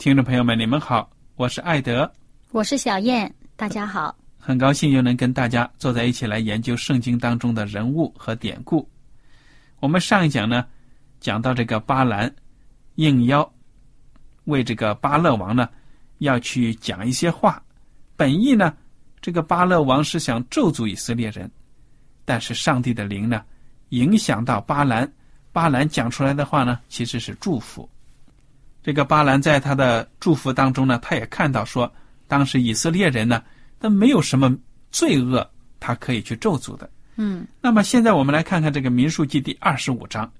听众朋友们，你们好，我是艾德，我是小燕，大家好，很高兴又能跟大家坐在一起来研究圣经当中的人物和典故。我们上一讲呢，讲到这个巴兰应邀为这个巴勒王呢要去讲一些话，本意呢，这个巴勒王是想咒诅以色列人，但是上帝的灵呢影响到巴兰，巴兰讲出来的话呢其实是祝福。这个巴兰在他的祝福当中呢，他也看到说，当时以色列人呢，他没有什么罪恶，他可以去咒诅的。嗯，那么现在我们来看看这个民数记第二十五章，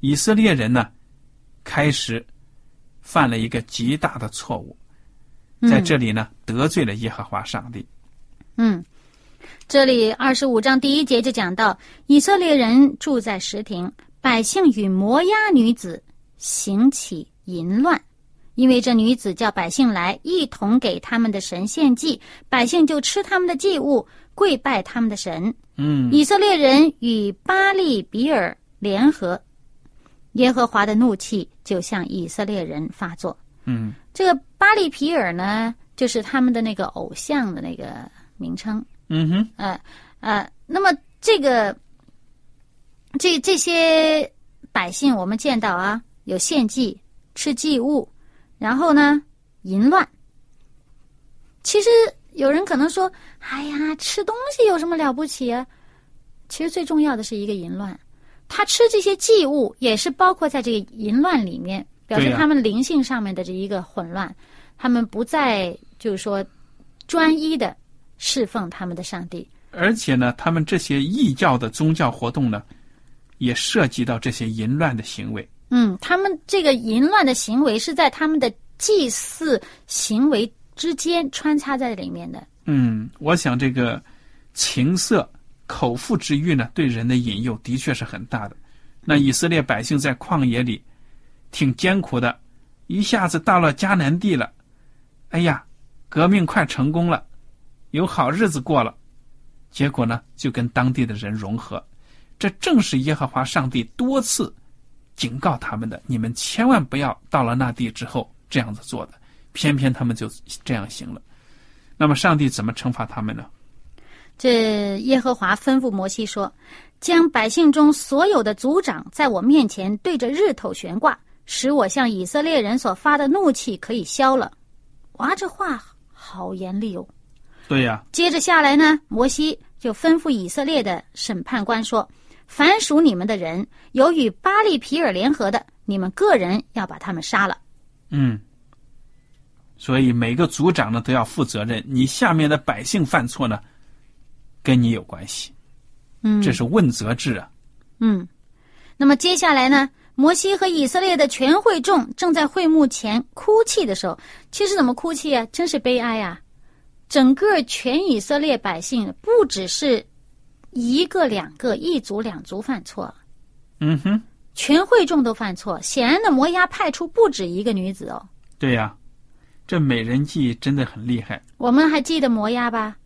以色列人呢，开始犯了一个极大的错误，在这里呢得罪了耶和华上帝。嗯，这里二十五章第一节就讲到，以色列人住在石亭，百姓与摩押女子行起。淫乱，因为这女子叫百姓来，一同给他们的神献祭，百姓就吃他们的祭物，跪拜他们的神。嗯，以色列人与巴利比尔联合，耶和华的怒气就向以色列人发作。嗯，这个巴利皮尔呢，就是他们的那个偶像的那个名称。嗯哼，呃呃，那么这个这这些百姓，我们见到啊，有献祭。吃祭物，然后呢，淫乱。其实有人可能说：“哎呀，吃东西有什么了不起啊？”其实最重要的是一个淫乱。他吃这些祭物，也是包括在这个淫乱里面，表示他们灵性上面的这一个混乱。他们不再就是说专一的侍奉他们的上帝。而且呢，他们这些异教的宗教活动呢，也涉及到这些淫乱的行为。嗯，他们这个淫乱的行为是在他们的祭祀行为之间穿插在里面的。嗯，我想这个情色、口腹之欲呢，对人的引诱的确是很大的。那以色列百姓在旷野里挺艰苦的，一下子到了迦南地了，哎呀，革命快成功了，有好日子过了，结果呢，就跟当地的人融合。这正是耶和华上帝多次。警告他们的，你们千万不要到了那地之后这样子做的。偏偏他们就这样行了。那么上帝怎么惩罚他们呢？这耶和华吩咐摩西说：“将百姓中所有的族长在我面前对着日头悬挂，使我向以色列人所发的怒气可以消了。”哇，这话好严厉哦。对呀。接着下来呢，摩西就吩咐以色列的审判官说。凡属你们的人，有与巴利皮尔联合的，你们个人要把他们杀了。嗯，所以每个族长呢都要负责任。你下面的百姓犯错呢，跟你有关系。嗯，这是问责制啊。嗯，那么接下来呢，摩西和以色列的全会众正在会幕前哭泣的时候，其实怎么哭泣啊？真是悲哀啊！整个全以色列百姓不只是。一个两个，一族两族犯错，嗯哼，全会众都犯错，显然的摩押派出不止一个女子哦。对呀，这美人计真的很厉害。我们还记得摩押吧？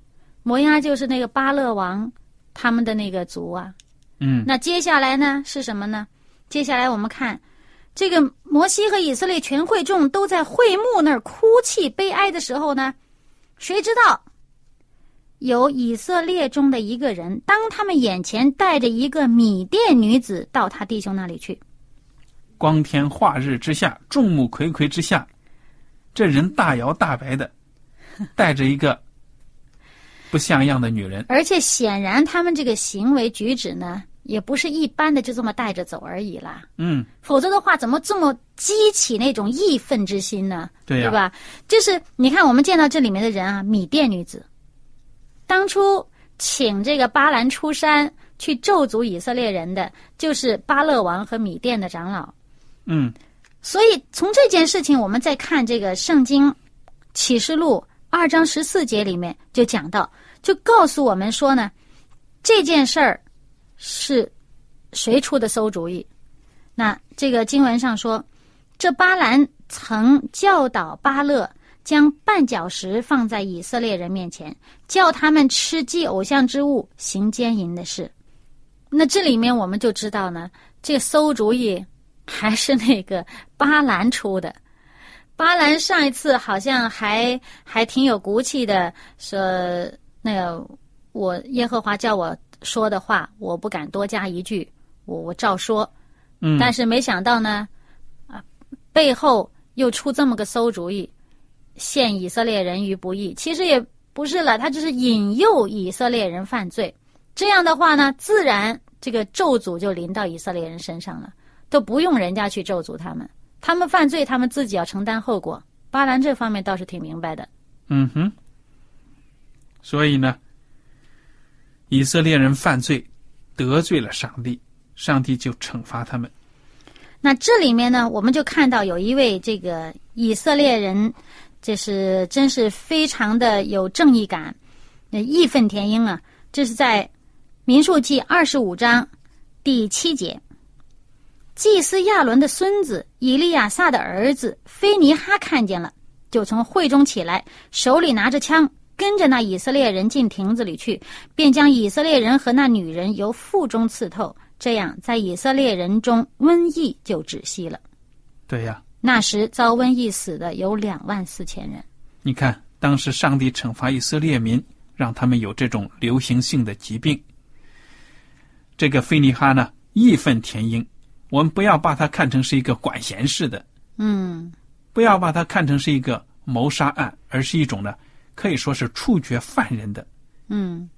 摩押就是那个巴勒王他们的那个族啊。嗯，那接下来呢是什么呢？接下来我们看，这个摩西和以色列全会众都在会幕那儿哭泣悲哀的时候呢，谁知道有以色列中的一个人，当他们眼前带着一个米甸女子到他弟兄那里去，光天化日之下，众目睽睽之下，这人大摇大摆的，带着一个不像样的女人。而且显然他们这个行为举止呢，也不是一般的就这么带着走而已啦。嗯，否则的话，怎么这么激起那种义愤之心呢？对呀、吧？就是你看，我们见到这里面的人啊，米甸女子，当初请这个巴兰出山去咒诅以色列人的，就是巴勒王和米甸的长老。嗯，所以从这件事情，我们再看这个圣经启示录二章十四节里面就讲到，就告诉我们说呢，这件事儿是谁出的馊主意？那这个经文上说，这巴兰曾教导巴勒将绊脚石放在以色列人面前，叫他们吃祭偶像之物，行奸淫的事。那这里面我们就知道呢，这个馊主意还是那个巴兰出的。巴兰上一次好像还还挺有骨气的，说那个我耶和华叫我说的话，我不敢多加一句，我我照说。嗯，但是没想到呢，啊，背后又出这么个馊主意，陷以色列人于不义。其实也不是了，他就是引诱以色列人犯罪。这样的话呢，自然这个咒诅就临到以色列人身上了，都不用人家去咒诅他们，他们犯罪，他们自己要承担后果。巴兰这方面倒是挺明白的。嗯哼。所以呢，以色列人犯罪，得罪了上帝，上帝就惩罚他们。那这里面呢，我们就看到有一位这个以色列人，这是真是非常的有正义感，那义愤填膺啊！这是在民数记二十五章第七节，祭司亚伦的孙子以利亚撒的儿子菲尼哈看见了，就从会中起来，手里拿着枪，跟着那以色列人进亭子里去，便将以色列人和那女人由腹中刺透。这样，在以色列人中瘟疫就止息了。对呀，那时遭瘟疫死的有两万四千人。你看，当时上帝惩罚以色列民，让他们有这种流行性的疾病。这个菲尼哈呢，义愤填膺。我们不要把他看成是一个管闲事的，嗯，不要把它看成是一个谋杀案，而是一种呢，可以说是处决犯人的。嗯，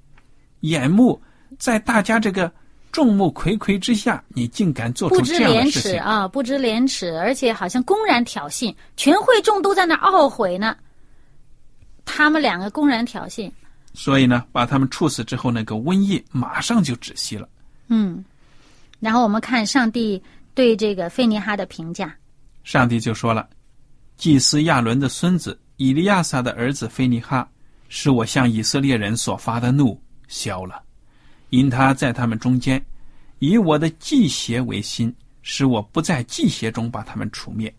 眼目在大家这个众目睽睽之下，你竟敢做出不知这样的廉事情？耻啊，不知廉耻，而且好像公然挑衅，全会众都在那懊悔呢。他们两个公然挑衅，所以呢，把他们处死之后，那个瘟疫马上就止息了。嗯，然后我们看上帝对这个菲尼哈的评价，上帝就说了：“祭司亚伦的孙子以利亚撒的儿子菲尼哈，使我向以色列人所发的怒消了，因他在他们中间，以我的祭邪为心，使我不在祭邪中把他们除灭。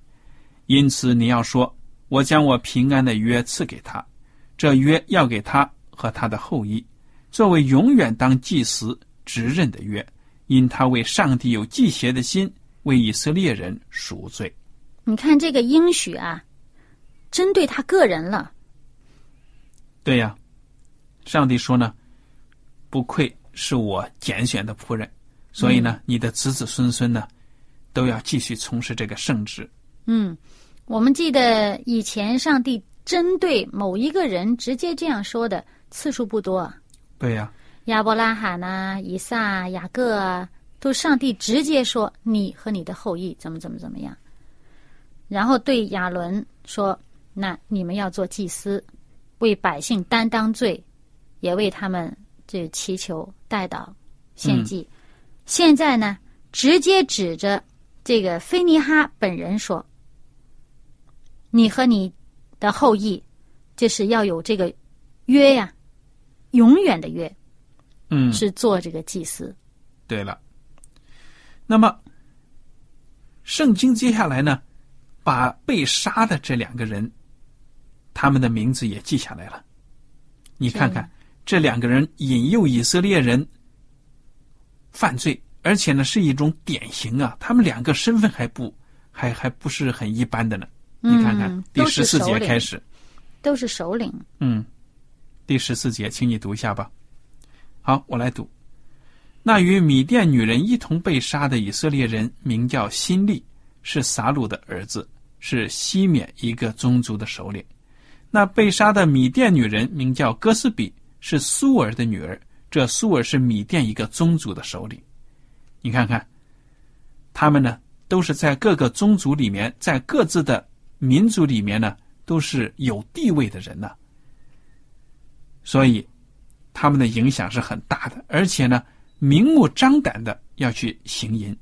因此你要说，我将我平安的约赐给他，这约要给他和他的后裔，作为永远当祭司执任的约，因他为上帝有祭邪的心，为以色列人赎罪。”你看这个应许啊，针对他个人了。对呀，上帝说呢，不愧是我拣选的仆人，所以呢，你的子子孙孙呢，都要继续从事这个圣职。嗯，我们记得以前上帝针对某一个人直接这样说的次数不多啊。对呀，亚伯拉罕呐、以撒、雅各啊，都上帝直接说你和你的后裔怎么怎么怎么样，然后对亚伦说：“那你们要做祭司，为百姓担当罪，也为他们这祈求代祷献祭。现在呢，直接指着这个菲尼哈本人说：“你和你的后裔，就是要有这个约呀，永远的约。”嗯，是做这个祭司。对了。那么，圣经接下来呢，把被杀的这两个人，他们的名字也记下来了。你看看，这两个人引诱以色列人犯罪，而且呢是一种典型啊。他们两个身份还不还还不是很一般的呢。你看看第十四节开始，都是首领。嗯，第十四节，请你读一下吧。好，我来读。那与米甸女人一同被杀的以色列人名叫辛利，是撒鲁的儿子，是西缅一个宗族的首领。那被杀的米甸女人名叫哥斯比，是苏尔的女儿。这苏尔是米甸一个宗族的首领。你看看，他们呢，都是在各个宗族里面，在各自的民族里面呢，都是有地位的人呢。所以，他们的影响是很大的，而且呢。明目张胆的要去行淫。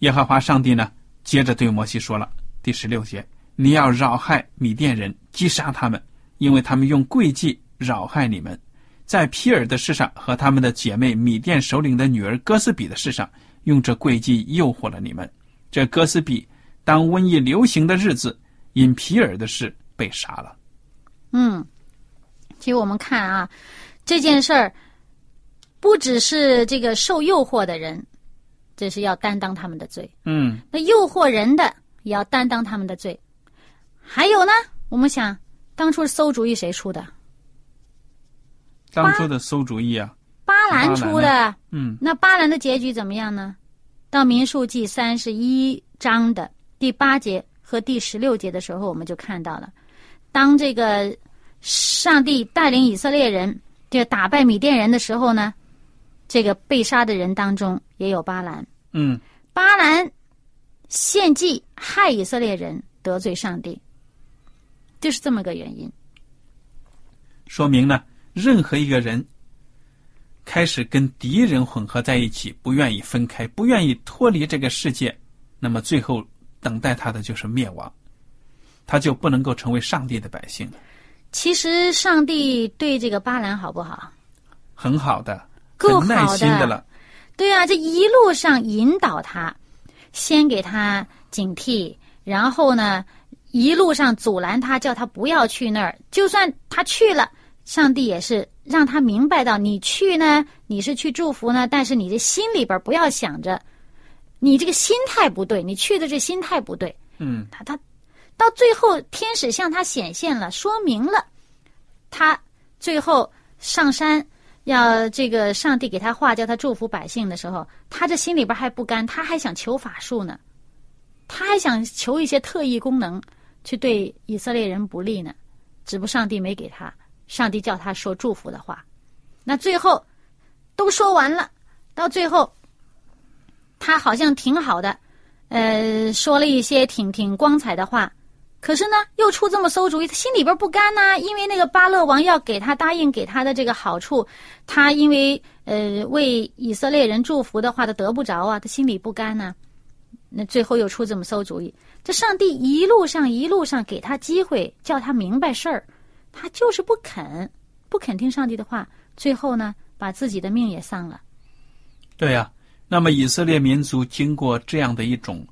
耶和华上帝呢，接着对摩西说了：“第十六节，你要扰害米甸人，击杀他们，因为他们用诡计扰害你们，在皮尔的事上和他们的姐妹米甸首领的女儿哥斯比的事上，用这诡计诱惑了你们。这哥斯比当瘟疫流行的日子，因皮尔的事被杀了。”嗯，其实我们看啊，这件事儿。不只是这个受诱惑的人，这是要担当他们的罪。嗯，那诱惑人的也要担当他们的罪。还有呢，我们想，当初馊主意谁出的？当初的馊主意啊，巴兰出的。嗯，那巴兰的结局怎么样呢？到民数记三十一章的第八节和第十六节的时候，我们就看到了，当这个上帝带领以色列人就打败米甸人的时候呢。这个被杀的人当中也有巴兰，嗯，巴兰献祭害以色列人，得罪上帝，就是这么个原因。说明呢，任何一个人开始跟敌人混合在一起，不愿意分开，不愿意脱离这个世界，那么最后等待他的就是灭亡，他就不能够成为上帝的百姓了。其实上帝对这个巴兰好不好？很好的。够好的了，对啊，这一路上引导他，先给他警惕，然后呢，一路上阻拦他，叫他不要去那儿。就算他去了，上帝也是让他明白到，你去呢，你是去祝福呢，但是你的心里边不要想着，你这个心态不对，你去的这心态不对。嗯，他他到最后，天使向他显现了，说明了，他最后上山。要这个上帝给他话，叫他祝福百姓的时候，他这心里边还不甘，他还想求法术呢，他还想求一些特异功能，去对以色列人不利呢。只不上帝没给他，上帝叫他说祝福的话。那最后都说完了，到最后他好像挺好的，呃，说了一些挺挺光彩的话。可是呢，又出这么馊主意，他心里边不甘呐。因为那个巴勒王要给他答应给他的这个好处，他因为呃为以色列人祝福的话，他得不着啊，他心里不甘呐。那最后又出这么馊主意，这上帝一路上一路上给他机会，叫他明白事儿，他就是不肯，不肯听上帝的话，最后呢，把自己的命也丧了。对呀，那么以色列民族经过这样的一种。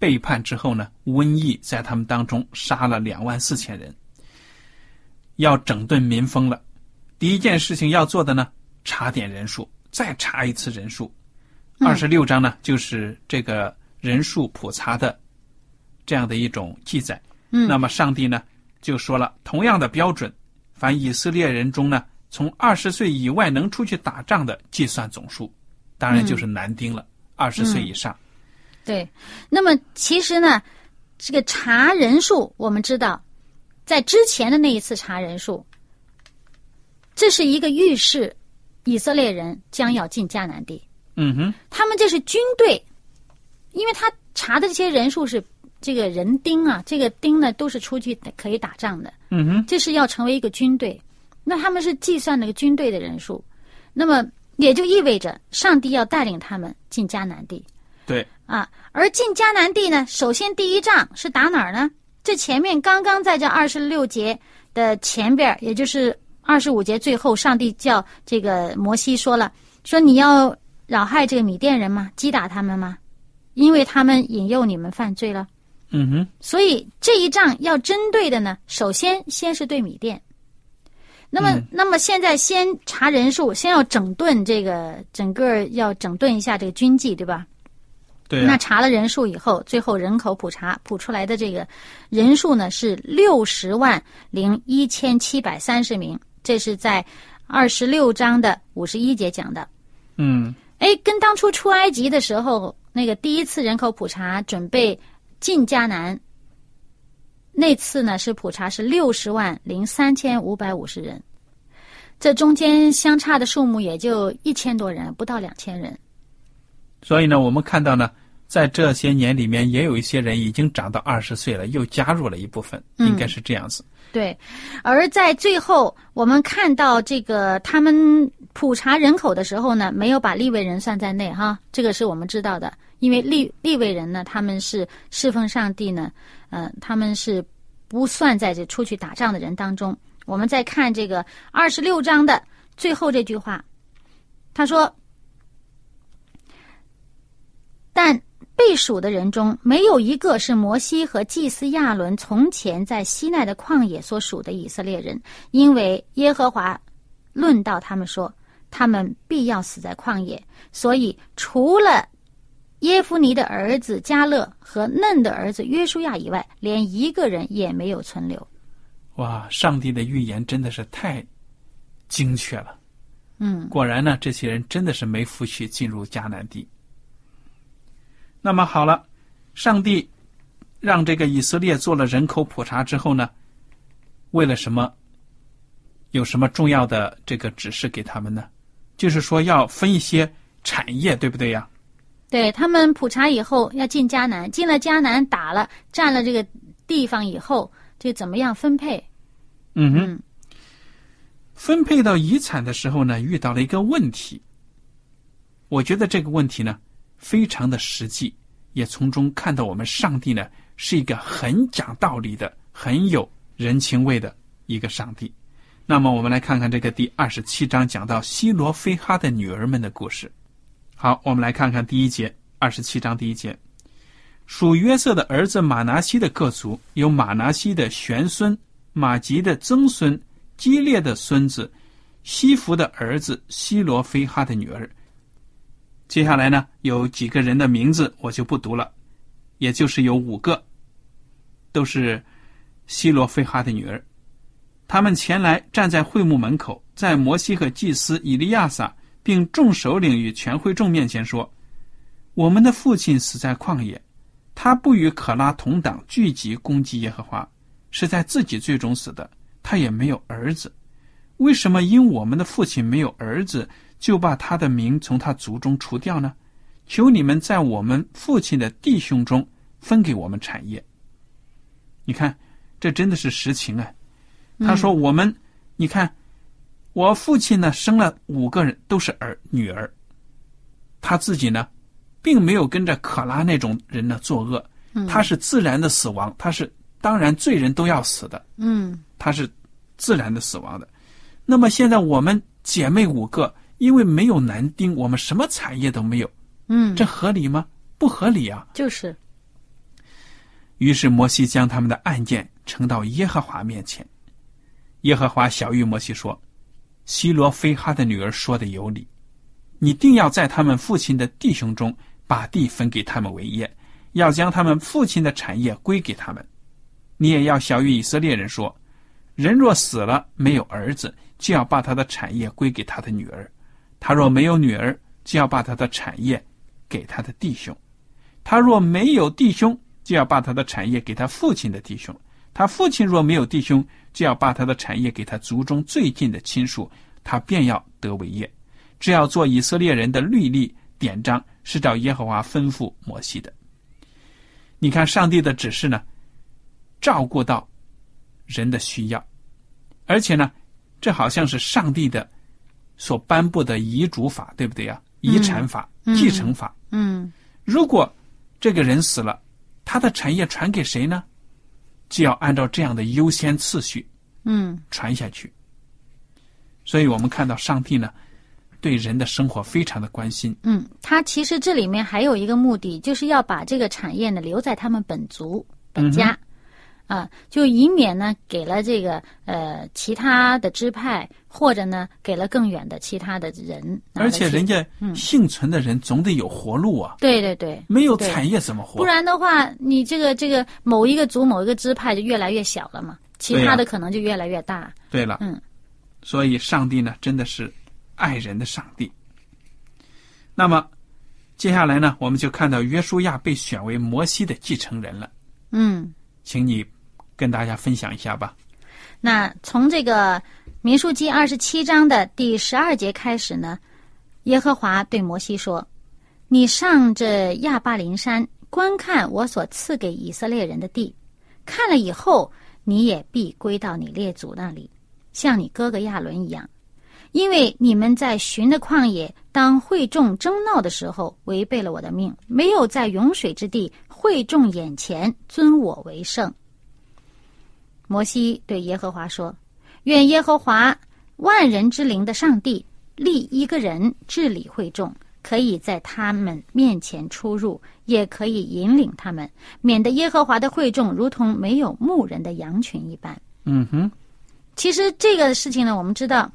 背叛之后呢，瘟疫在他们当中杀了两万四千人，要整顿民风了。第一件事情要做的呢，查点人数，再查一次人数。二十六章呢，就是这个人数普查的这样的一种记载。嗯，那么上帝呢就说了，同样的标准，凡以色列人中呢，从二十岁以外能出去打仗的，计算总数，当然就是男丁了，二十岁以上。对，那么其实呢，这个查人数，我们知道，在之前的那一次查人数，这是一个预示以色列人将要进迦南地。嗯哼，他们这是军队，因为他查的这些人数是这个人丁啊，这个丁呢都是出去可以打仗的。嗯哼，这是要成为一个军队，那他们是计算那个军队的人数，那么也就意味着上帝要带领他们进迦南地。对。啊，而进迦南地呢，首先第一仗是打哪儿呢？这前面刚刚在这二十六节的前边，也就是二十五节最后，上帝叫这个摩西说了，说你要扰害这个米甸人吗？击打他们吗？因为他们引诱你们犯罪了。嗯哼，所以这一仗要针对的呢，首先先是对米店。那么，嗯那么现在先查人数，先要整顿这个整个要整顿一下这个军纪，对吧？对啊、那查了人数以后，最后人口普查普出来的这个人数呢是六十万零一千七百三十名，这是在二十六章的五十一节讲的。嗯，哎，跟当初出埃及的时候那个第一次人口普查准备进迦南，那次呢是普查是六十万零三千五百五十人，这中间相差的数目也就一千多人，不到两千人。所以呢，我们看到呢，在这些年里面，也有一些人已经长到二十岁了，又加入了一部分，嗯应该是这样子。对，而在最后，我们看到这个他们普查人口的时候呢，没有把利未人算在内哈，这个是我们知道的，因为利利未人呢，他们是侍奉上帝呢，呃，他们是不算在这出去打仗的人当中。我们再看这个二十六章的最后这句话，他说：“但被数的人中，没有一个是摩西和祭司亚伦从前在西奈的旷野所属的以色列人，因为耶和华论到他们说，他们必要死在旷野。所以，除了耶夫尼的儿子加勒和嫩的儿子约书亚以外，连一个人也没有存留。哇，上帝的预言真的是太精确了。嗯果然呢，这些人真的是没福气进入迦南地。那么好了，上帝让这个以色列做了人口普查之后呢，为了什么？有什么重要的这个指示给他们呢？就是说要分一些产业，对不对呀？对他们普查以后要进迦南，进了迦南打了占了这个地方以后，就怎么样分配？嗯哼。嗯分配到遗产的时候呢，遇到了一个问题。我觉得这个问题呢，非常的实际，也从中看到我们上帝呢是一个很讲道理的、很有人情味的一个上帝。那么，我们来看看这个第二十七章讲到希罗非哈的女儿们的故事。好，我们来看看第一节，二十七章第一节，属约瑟的儿子马拿西的各族有马拿西的玄孙、马吉的曾孙。基列的孙子西弗的儿子希罗非哈的女儿。接下来呢，有几个人的名字我就不读了，也就是有五个，都是希罗非哈的女儿。他们前来站在会幕门口，在摩西和祭司以利亚撒并众首领与全会众面前说：“我们的父亲死在旷野，他不与可拉同党聚集攻击耶和华，是在自己罪中死的。”他也没有儿子，为什么因我们的父亲没有儿子，就把他的名从他族中除掉呢？求你们在我们父亲的弟兄中分给我们产业。你看，这真的是实情啊！他说：“我们，你看，我父亲呢生了五个人，都是儿女儿，他自己呢，并没有跟着可拉那种人呢作恶，他是自然的死亡，他是当然罪人都要死的，嗯。他是。”自然的死亡的，那么现在我们姐妹五个，因为没有男丁，我们什么产业都没有，嗯，这合理吗？不合理啊！就是。于是摩西将他们的案件呈到耶和华面前。耶和华小谕摩西说：“希罗非哈的女儿说的有理，你定要在他们父亲的弟兄中把地分给他们为业，要将他们父亲的产业归给他们。你也要小谕以色列人说。”人若死了没有儿子，就要把他的产业归给他的女儿；他若没有女儿，就要把他的产业给他的弟兄；他若没有弟兄，就要把他的产业给他父亲的弟兄；他父亲若没有弟兄，就要把他的产业给他族中最近的亲属，他便要得为业。这要做以色列人的律例典章，是照耶和华吩咐摩西的。你看，上帝的指示呢，照顾到人的需要。而且呢，这好像是上帝的所颁布的遗嘱法，对不对呀？遗产法、嗯、继承法。嗯，如果这个人死了，他的产业传给谁呢？就要按照这样的优先次序，嗯，传下去。所以我们看到上帝呢，对人的生活非常的关心。嗯，他其实这里面还有一个目的，就是要把这个产业呢留在他们本族本家，啊，就以免呢给了这个呃其他的支派，或者呢给了更远的其他的人。而且人家幸存的人总得有活路啊。对对对，没有产业怎么活？不然的话，你这个这个某一个族某一个支派就越来越小了嘛，其他的可能就越来越大。对了，嗯，所以上帝呢真的是爱人的上帝。那么接下来呢，我们就看到约书亚被选为摩西的继承人了。嗯，请你跟大家分享一下吧。那从这个民数记二十七章的第十二节开始呢，耶和华对摩西说：“你上这亚巴林山，观看我所赐给以色列人的地。看了以后，你也必归到你列祖那里，像你哥哥亚伦一样。”因为你们在寻的旷野，当会众争闹的时候，违背了我的命，没有在涌水之地会众眼前尊我为圣。摩西对耶和华说：“愿耶和华万人之灵的上帝立一个人治理会众，可以在他们面前出入，也可以引领他们，免得耶和华的会众如同没有牧人的羊群一般。”嗯哼，其实这个事情呢，我们知道。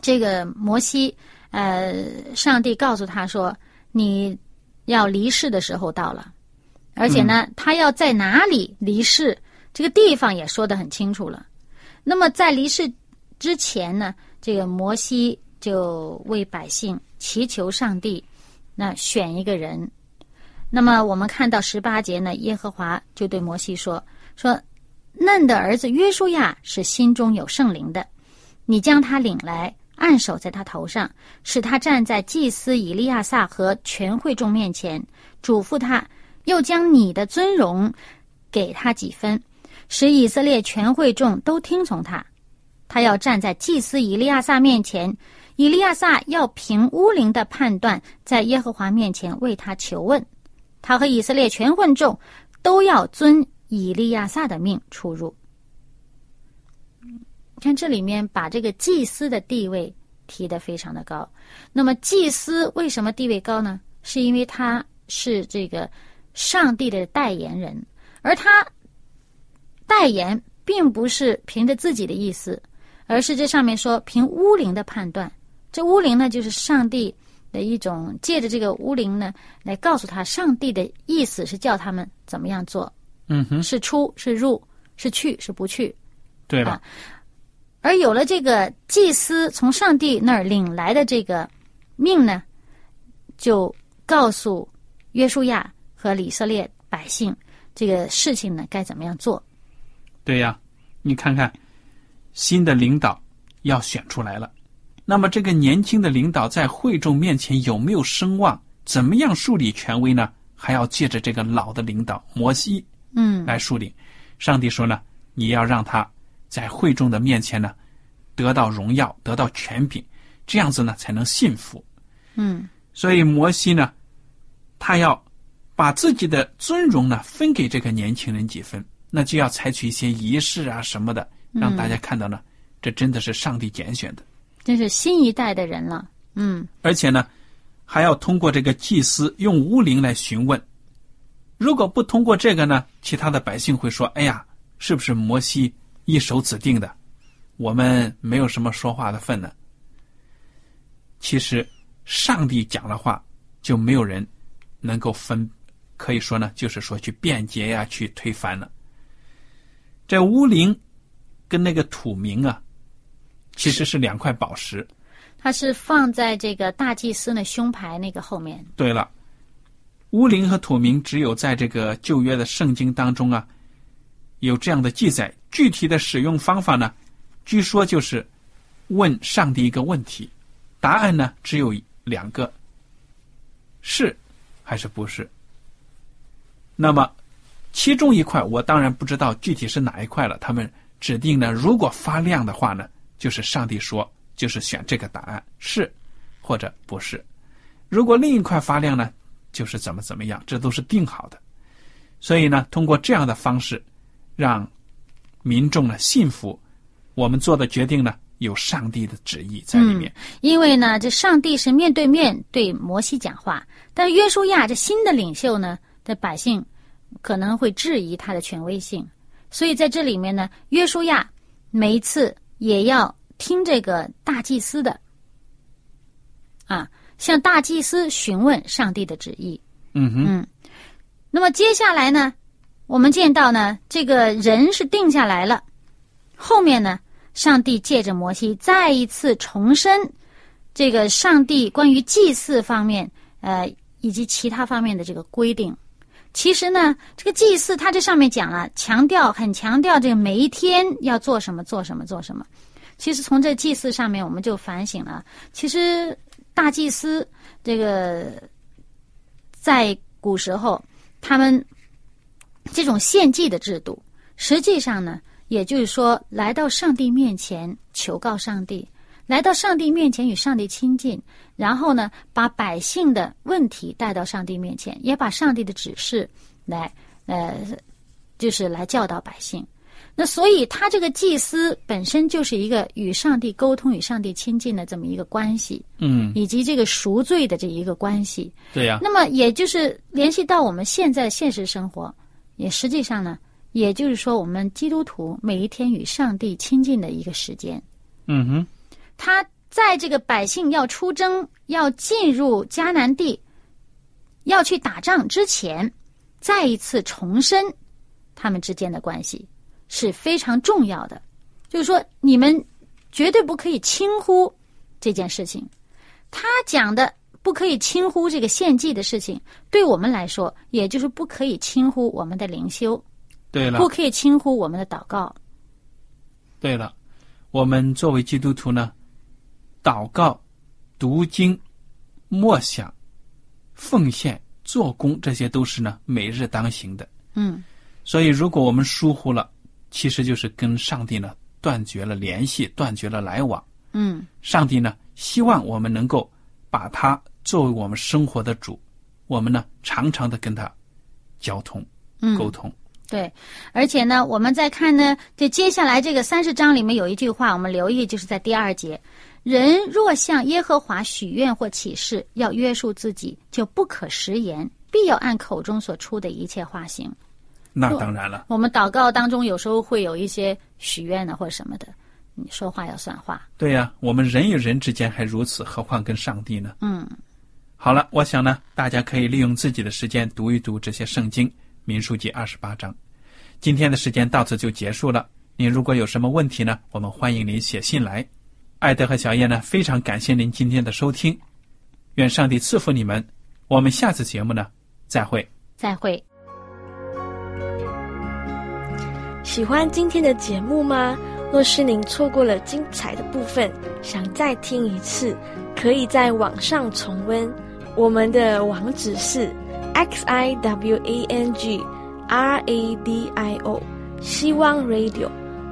这个摩西，呃，上帝告诉他说：“你要离世的时候到了，而且呢，他要在哪里离世，这个地方也说得很清楚了。那么在离世之前呢，这个摩西就为百姓祈求上帝，那选一个人。那么我们看到十八节呢，耶和华就对摩西说：说嫩的儿子约书亚是心中有圣灵的，你将他领来。”按手在他头上，使他站在祭司以利亚撒和全会众面前，嘱咐他，又将你的尊荣给他几分，使以色列全会众都听从他。他要站在祭司以利亚撒面前，以利亚撒要凭乌灵的判断，在耶和华面前为他求问。他和以色列全会众都要遵以利亚撒的命出入。看这里面把这个祭司的地位提得非常的高，那么祭司为什么地位高呢？是因为他是这个上帝的代言人，而他代言并不是凭着自己的意思，而是这上面说凭巫灵的判断。这巫灵呢，就是上帝的一种借着这个巫灵呢，来告诉他上帝的意思是叫他们怎么样做。嗯哼，是出是入是去是不去。对吧。而有了这个祭司从上帝那儿领来的这个命呢，就告诉约书亚和以色列百姓这个事情呢该怎么样做。对呀，你看看新的领导要选出来了，那么这个年轻的领导在会众面前有没有声望？怎么样树立权威呢？还要借着这个老的领导摩西，嗯，来树立。上帝说呢，你要让他。在会众的面前呢，得到荣耀，得到权柄，这样子呢才能信服。嗯，所以摩西呢，他要把自己的尊荣呢分给这个年轻人几分，那就要采取一些仪式啊什么的，让大家看到呢，这真的是上帝拣选的，这是新一代的人了。嗯，而且呢，还要通过这个祭司用巫灵来询问，如果不通过这个呢，其他的百姓会说：“哎呀，是不是摩西？”一手指定的，我们没有什么说话的份呢。其实，上帝讲的话，就没有人能够分，可以说呢，就是说去辩解呀，去推翻了。这乌灵跟那个土明啊，其实是两块宝石，它是放在这个大祭司的胸牌那个后面。对了，乌灵和土明只有在这个旧约的圣经当中啊，有这样的记载。具体的使用方法呢？据说就是问上帝一个问题，答案呢只有两个：是还是不是。那么其中一块我当然不知道具体是哪一块了。他们指定呢，如果发亮的话呢，就是上帝说，就是选这个答案是或者不是。如果另一块发亮呢，就是怎么怎么样，这都是定好的。所以呢，通过这样的方式让。民众呢信服，我们做的决定呢有上帝的旨意在里面。因为呢，这上帝是面对面对摩西讲话，但约书亚这新的领袖呢，的百姓可能会质疑他的权威性，所以在这里面呢，约书亚每一次也要听这个大祭司的，啊，向大祭司询问上帝的旨意。嗯哼，嗯，那么接下来呢，我们见到呢，这个人是定下来了，后面呢，上帝借着摩西再一次重申这个上帝关于祭祀方面，呃，以及其他方面的这个规定。其实呢，这个祭祀它这上面讲了，强调很强调这个每一天要做什么，做什么，做什么。其实从这祭祀上面，我们就反省了，其实大祭司这个。在古时候，他们这种献祭的制度，实际上呢，也就是说，来到上帝面前求告上帝，来到上帝面前与上帝亲近，然后呢，把百姓的问题带到上帝面前，也把上帝的指示来，呃，就是来教导百姓。那所以，他这个祭司本身就是一个与上帝沟通、与上帝亲近的这么一个关系，嗯，以及这个赎罪的这一个关系。对呀。那么，也就是联系到我们现在现实生活，也实际上呢，也就是说，我们基督徒每一天与上帝亲近的一个时间。嗯哼。他在这个百姓要出征、要进入迦南地、要去打仗之前，再一次重申他们之间的关系。是非常重要的，就是说，你们绝对不可以轻忽这件事情。他讲的不可以轻忽这个献祭的事情，对我们来说，也就是不可以轻忽我们的灵修。对了，不可以轻忽我们的祷告。对了，我们作为基督徒呢，祷告、读经、默想、奉献、做工，这些都是呢每日当行的。嗯，所以如果我们疏忽了，其实就是跟上帝呢断绝了联系，断绝了来往。嗯，上帝呢希望我们能够把他作为我们生活的主，我们呢常常的跟他交通、沟通。对，而且呢，我们再看呢，这接下来这个三十章里面有一句话，我们留意，就是在第二节：人若向耶和华许愿或起誓，要约束自己，就不可食言，必要按口中所出的一切话行。那当然了，我们祷告当中有时候会有一些许愿呢，或者什么的，你说话要算话。对呀，我们人与人之间还如此，何况跟上帝呢？嗯，好了，我想呢，大家可以利用自己的时间读一读这些圣经，《民数记》二十八章。今天的时间到此就结束了。您如果有什么问题呢，我们欢迎您写信来。艾德和小叶呢，非常感谢您今天的收听，愿上帝赐福你们。我们下次节目呢，再会。再会。喜欢今天的节目吗？若是您错过了精彩的部分，想再听一次，可以在网上重温。我们的网址是 x i w a n g r a d i o 希望 Radio，